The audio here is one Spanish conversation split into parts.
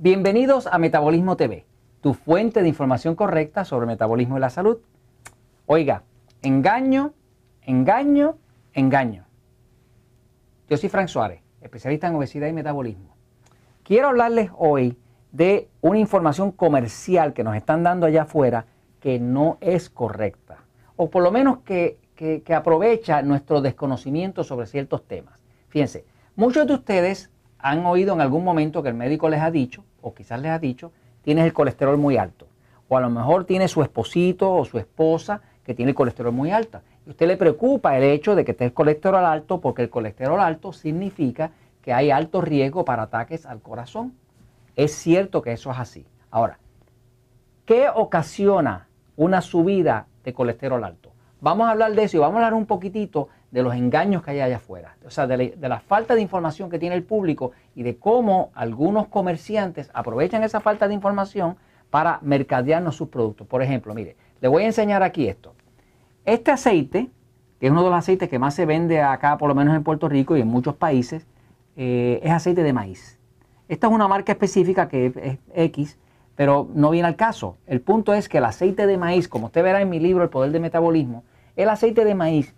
Bienvenidos a Metabolismo TV, tu fuente de información correcta sobre metabolismo y la salud. Oiga, engaño, engaño, engaño. Yo soy Frank Suárez, especialista en obesidad y metabolismo. Quiero hablarles hoy de una información comercial que nos están dando allá afuera que no es correcta, o por lo menos que, que aprovecha nuestro desconocimiento sobre ciertos temas. Fíjense, muchos de ustedes han oído en algún momento que el médico les ha dicho, o quizás les ha dicho, tienes el colesterol muy alto. O a lo mejor tiene su esposito o su esposa que tiene el colesterol muy alto. Y usted le preocupa el hecho de que esté el colesterol alto porque el colesterol alto significa que hay alto riesgo para ataques al corazón. Es cierto que eso es así. Ahora, ¿qué ocasiona una subida de colesterol alto? Vamos a hablar de eso y vamos a hablar un poquitito de los engaños que hay allá afuera, o sea, de la, falta de información que tiene el público y de cómo algunos comerciantes aprovechan esa falta de información para mercadearnos sus productos. Por ejemplo, mire, le voy a enseñar aquí esto. Este aceite, que es uno de los aceites que más se vende acá, por lo menos en Puerto Rico y en muchos países, eh, es aceite de maíz. Esta es una marca específica que es X, pero no viene al caso. El punto es que el aceite de maíz, como usted verá en mi libro El Poder del Metabolismo, el aceite de maíz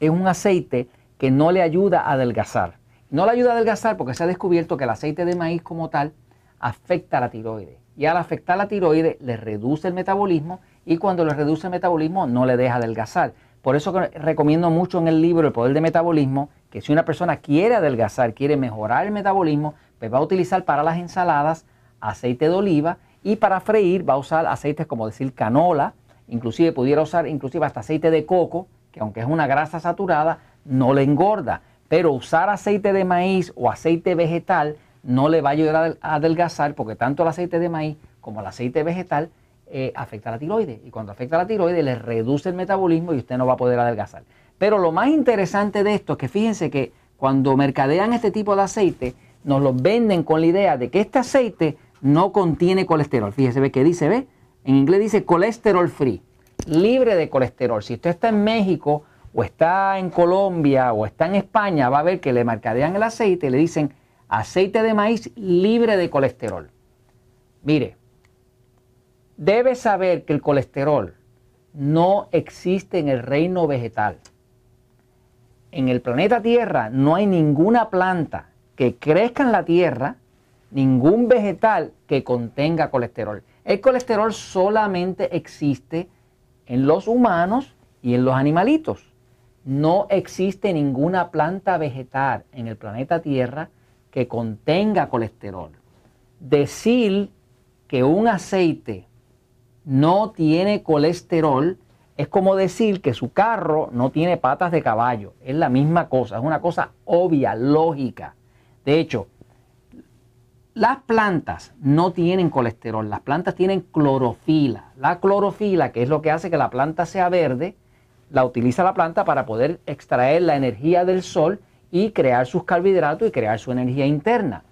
es un aceite que no le ayuda a adelgazar. No le ayuda a adelgazar porque se ha descubierto que el aceite de maíz como tal afecta a la tiroides. Y al afectar la tiroides le reduce el metabolismo y cuando le reduce el metabolismo no le deja adelgazar. Por eso recomiendo mucho en el libro El Poder del Metabolismo que si una persona quiere adelgazar, quiere mejorar el metabolismo, pues va a utilizar para las ensaladas aceite de oliva y para freír va a usar aceites como decir canola, inclusive pudiera usar inclusive hasta aceite de coco, que aunque es una grasa saturada, no le engorda. Pero usar aceite de maíz o aceite vegetal no le va a ayudar a adelgazar porque tanto el aceite de maíz como el aceite vegetal eh, afecta a la tiroides. Y cuando afecta a la tiroides le reduce el metabolismo y usted no va a poder adelgazar. Pero lo más interesante de esto es que fíjense que cuando mercadean este tipo de aceite, nos lo venden con la idea de que este aceite no contiene colesterol. Fíjese, ve que dice, ve, en inglés dice colesterol free libre de colesterol. Si usted está en México o está en Colombia o está en España, va a ver que le mercadean el aceite y le dicen aceite de maíz libre de colesterol. Mire, debe saber que el colesterol no existe en el reino vegetal. En el planeta Tierra no hay ninguna planta que crezca en la Tierra, ningún vegetal que contenga colesterol. El colesterol solamente existe en los humanos y en los animalitos. No existe ninguna planta vegetal en el planeta Tierra que contenga colesterol. Decir que un aceite no tiene colesterol es como decir que su carro no tiene patas de caballo. Es la misma cosa, es una cosa obvia, lógica. De hecho, las plantas no tienen colesterol, las plantas tienen clorofila. La clorofila, que es lo que hace que la planta sea verde, la utiliza la planta para poder extraer la energía del sol y crear sus carbohidratos y crear su energía interna.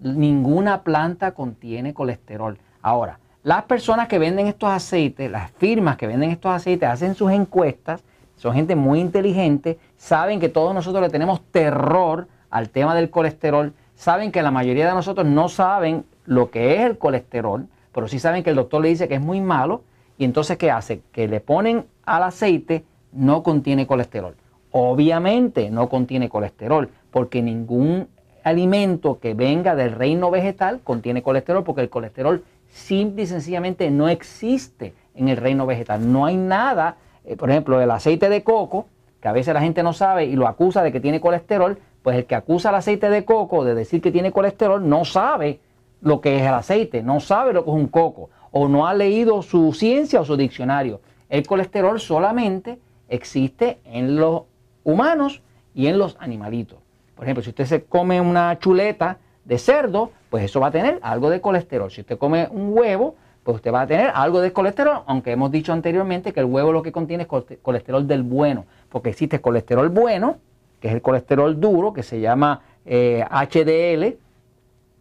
Ninguna planta contiene colesterol. Ahora, las personas que venden estos aceites, las firmas que venden estos aceites, hacen sus encuestas, son gente muy inteligente, saben que todos nosotros le tenemos terror al tema del colesterol saben que la mayoría de nosotros no saben lo que es el colesterol, pero sí saben que el doctor le dice que es muy malo y entonces ¿qué hace? Que le ponen al aceite no contiene colesterol. Obviamente no contiene colesterol porque ningún alimento que venga del reino vegetal contiene colesterol porque el colesterol simple y sencillamente no existe en el reino vegetal. No hay nada, eh, por ejemplo, el aceite de coco, que a veces la gente no sabe y lo acusa de que tiene colesterol, pues el que acusa el aceite de coco de decir que tiene colesterol no sabe lo que es el aceite, no sabe lo que es un coco, o no ha leído su ciencia o su diccionario. El colesterol solamente existe en los humanos y en los animalitos. Por ejemplo, si usted se come una chuleta de cerdo, pues eso va a tener algo de colesterol. Si usted come un huevo, pues usted va a tener algo de colesterol, aunque hemos dicho anteriormente que el huevo lo que contiene es colesterol del bueno, porque existe colesterol bueno, que es el colesterol duro, que se llama HDL, eh,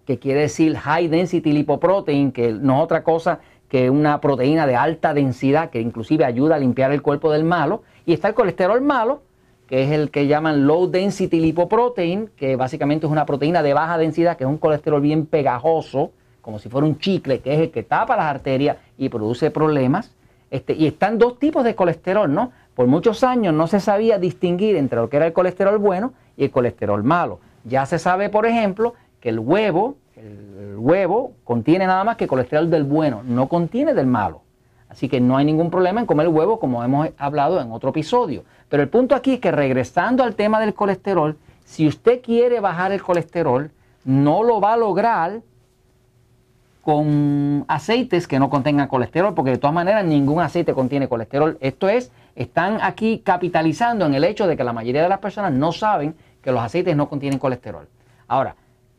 que quiere decir High Density Lipoprotein, que no es otra cosa que una proteína de alta densidad que inclusive ayuda a limpiar el cuerpo del malo. Y está el colesterol malo, que es el que llaman low density lipoprotein, que básicamente es una proteína de baja densidad, que es un colesterol bien pegajoso, como si fuera un chicle, que es el que tapa las arterias y produce problemas. Este, y están dos tipos de colesterol, ¿no? Por muchos años no se sabía distinguir entre lo que era el colesterol bueno y el colesterol malo. Ya se sabe, por ejemplo, que el huevo, el huevo contiene nada más que colesterol del bueno, no contiene del malo. Así que no hay ningún problema en comer huevo como hemos hablado en otro episodio. Pero el punto aquí es que regresando al tema del colesterol, si usted quiere bajar el colesterol, no lo va a lograr con aceites que no contengan colesterol, porque de todas maneras ningún aceite contiene colesterol. Esto es, están aquí capitalizando en el hecho de que la mayoría de las personas no saben que los aceites no contienen colesterol. Ahora,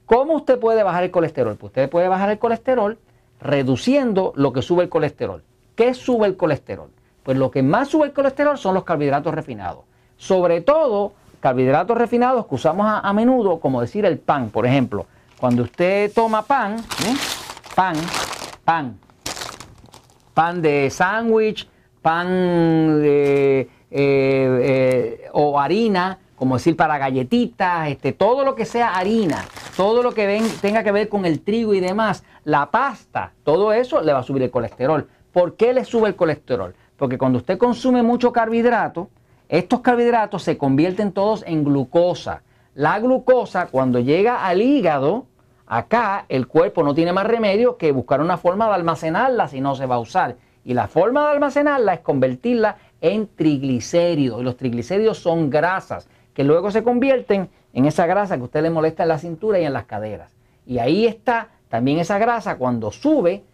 ¿cómo usted puede bajar el colesterol? Pues usted puede bajar el colesterol reduciendo lo que sube el colesterol. ¿Qué sube el colesterol? Pues lo que más sube el colesterol son los carbohidratos refinados. Sobre todo carbohidratos refinados que usamos a, menudo, como decir el pan, por ejemplo. Cuando usted toma pan, ¿eh? pan, pan, pan de sándwich, pan eh, eh, o harina, como decir para galletitas, este, todo lo que sea harina, todo lo que tenga que ver con el trigo y demás, la pasta, todo eso le va a subir el colesterol. ¿Por qué le sube el colesterol? Porque cuando usted consume mucho carbohidrato, estos carbohidratos se convierten todos en glucosa. La glucosa, cuando llega al hígado, acá el cuerpo no tiene más remedio que buscar una forma de almacenarla si no se va a usar. Y la forma de almacenarla es convertirla en triglicéridos. Y los triglicéridos son grasas que luego se convierten en esa grasa que a usted le molesta en la cintura y en las caderas. Y ahí está también esa grasa cuando sube,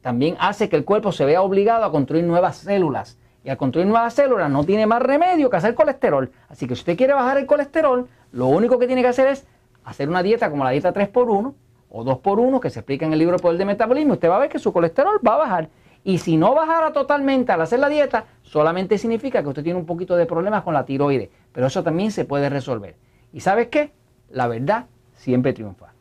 también hace que el cuerpo se vea obligado a construir nuevas células. Y al construir nuevas células no tiene más remedio que hacer colesterol. Así que si usted quiere bajar el colesterol, lo único que tiene que hacer es hacer una dieta como la dieta 3x1 o 2x1 que se explica en el libro Poder de Metabolismo. Usted va a ver que su colesterol va a bajar. Y si no bajara totalmente al hacer la dieta, solamente significa que usted tiene un poquito de problemas con la tiroides. Pero eso también se puede resolver. ¿Y sabes qué? La verdad siempre triunfa.